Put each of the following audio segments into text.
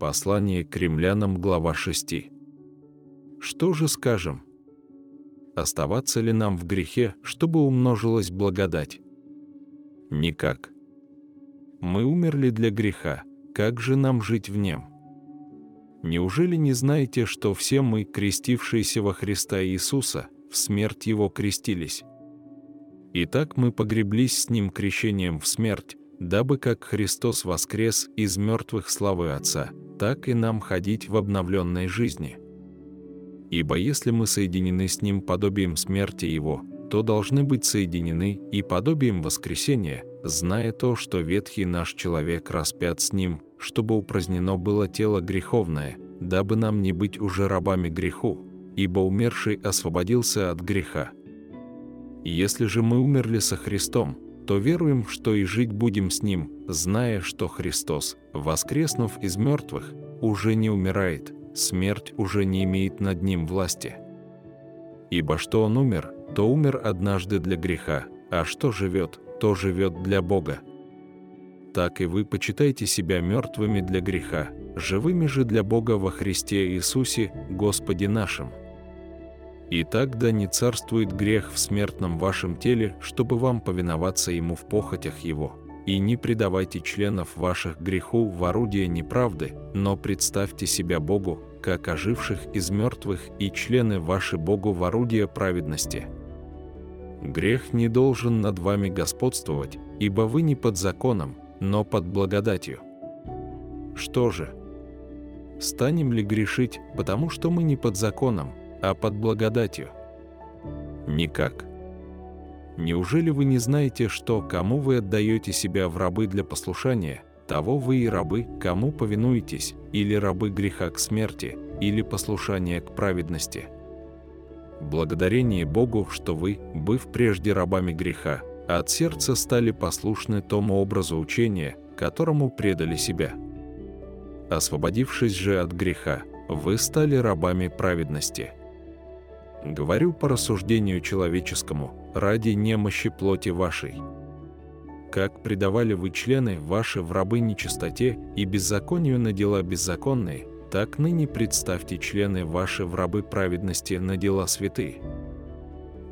Послание к римлянам, глава 6. Что же скажем? Оставаться ли нам в грехе, чтобы умножилась благодать? Никак. Мы умерли для греха, как же нам жить в нем? Неужели не знаете, что все мы, крестившиеся во Христа Иисуса, в смерть Его крестились? Итак, мы погреблись с Ним крещением в смерть, дабы как Христос воскрес из мертвых славы Отца, так и нам ходить в обновленной жизни. Ибо если мы соединены с Ним подобием смерти Его, то должны быть соединены и подобием воскресения, зная то, что ветхий наш человек распят с Ним, чтобы упразднено было тело греховное, дабы нам не быть уже рабами греху, ибо умерший освободился от греха. Если же мы умерли со Христом, то веруем, что и жить будем с Ним, зная, что Христос, воскреснув из мертвых, уже не умирает, смерть уже не имеет над Ним власти. Ибо что Он умер, то умер однажды для греха, а что живет, то живет для Бога. Так и вы почитайте себя мертвыми для греха, живыми же для Бога во Христе Иисусе, Господе нашим. И тогда не царствует грех в смертном вашем теле, чтобы вам повиноваться ему в похотях его. И не предавайте членов ваших греху в орудие неправды, но представьте себя Богу, как оживших из мертвых, и члены ваши Богу в орудие праведности. Грех не должен над вами господствовать, ибо вы не под законом, но под благодатью. Что же? Станем ли грешить, потому что мы не под законом, а под благодатью? Никак. Неужели вы не знаете, что кому вы отдаете себя в рабы для послушания, того вы и рабы, кому повинуетесь, или рабы греха к смерти, или послушания к праведности? Благодарение Богу, что вы, быв прежде рабами греха, от сердца стали послушны тому образу учения, которому предали себя. Освободившись же от греха, вы стали рабами праведности – Говорю по рассуждению человеческому, ради немощи плоти вашей. Как предавали вы члены ваши в рабы нечистоте и беззаконию на дела беззаконные, так ныне представьте члены ваши в рабы праведности на дела святые.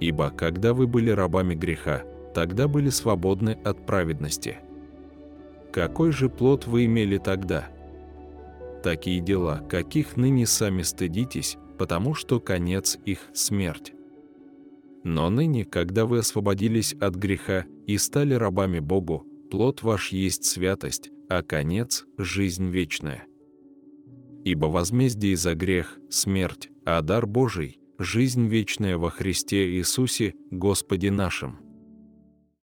Ибо когда вы были рабами греха, тогда были свободны от праведности. Какой же плод вы имели тогда? Такие дела, каких ныне сами стыдитесь, потому что конец их – смерть. Но ныне, когда вы освободились от греха и стали рабами Богу, плод ваш есть святость, а конец – жизнь вечная. Ибо возмездие за грех – смерть, а дар Божий – жизнь вечная во Христе Иисусе, Господе нашим.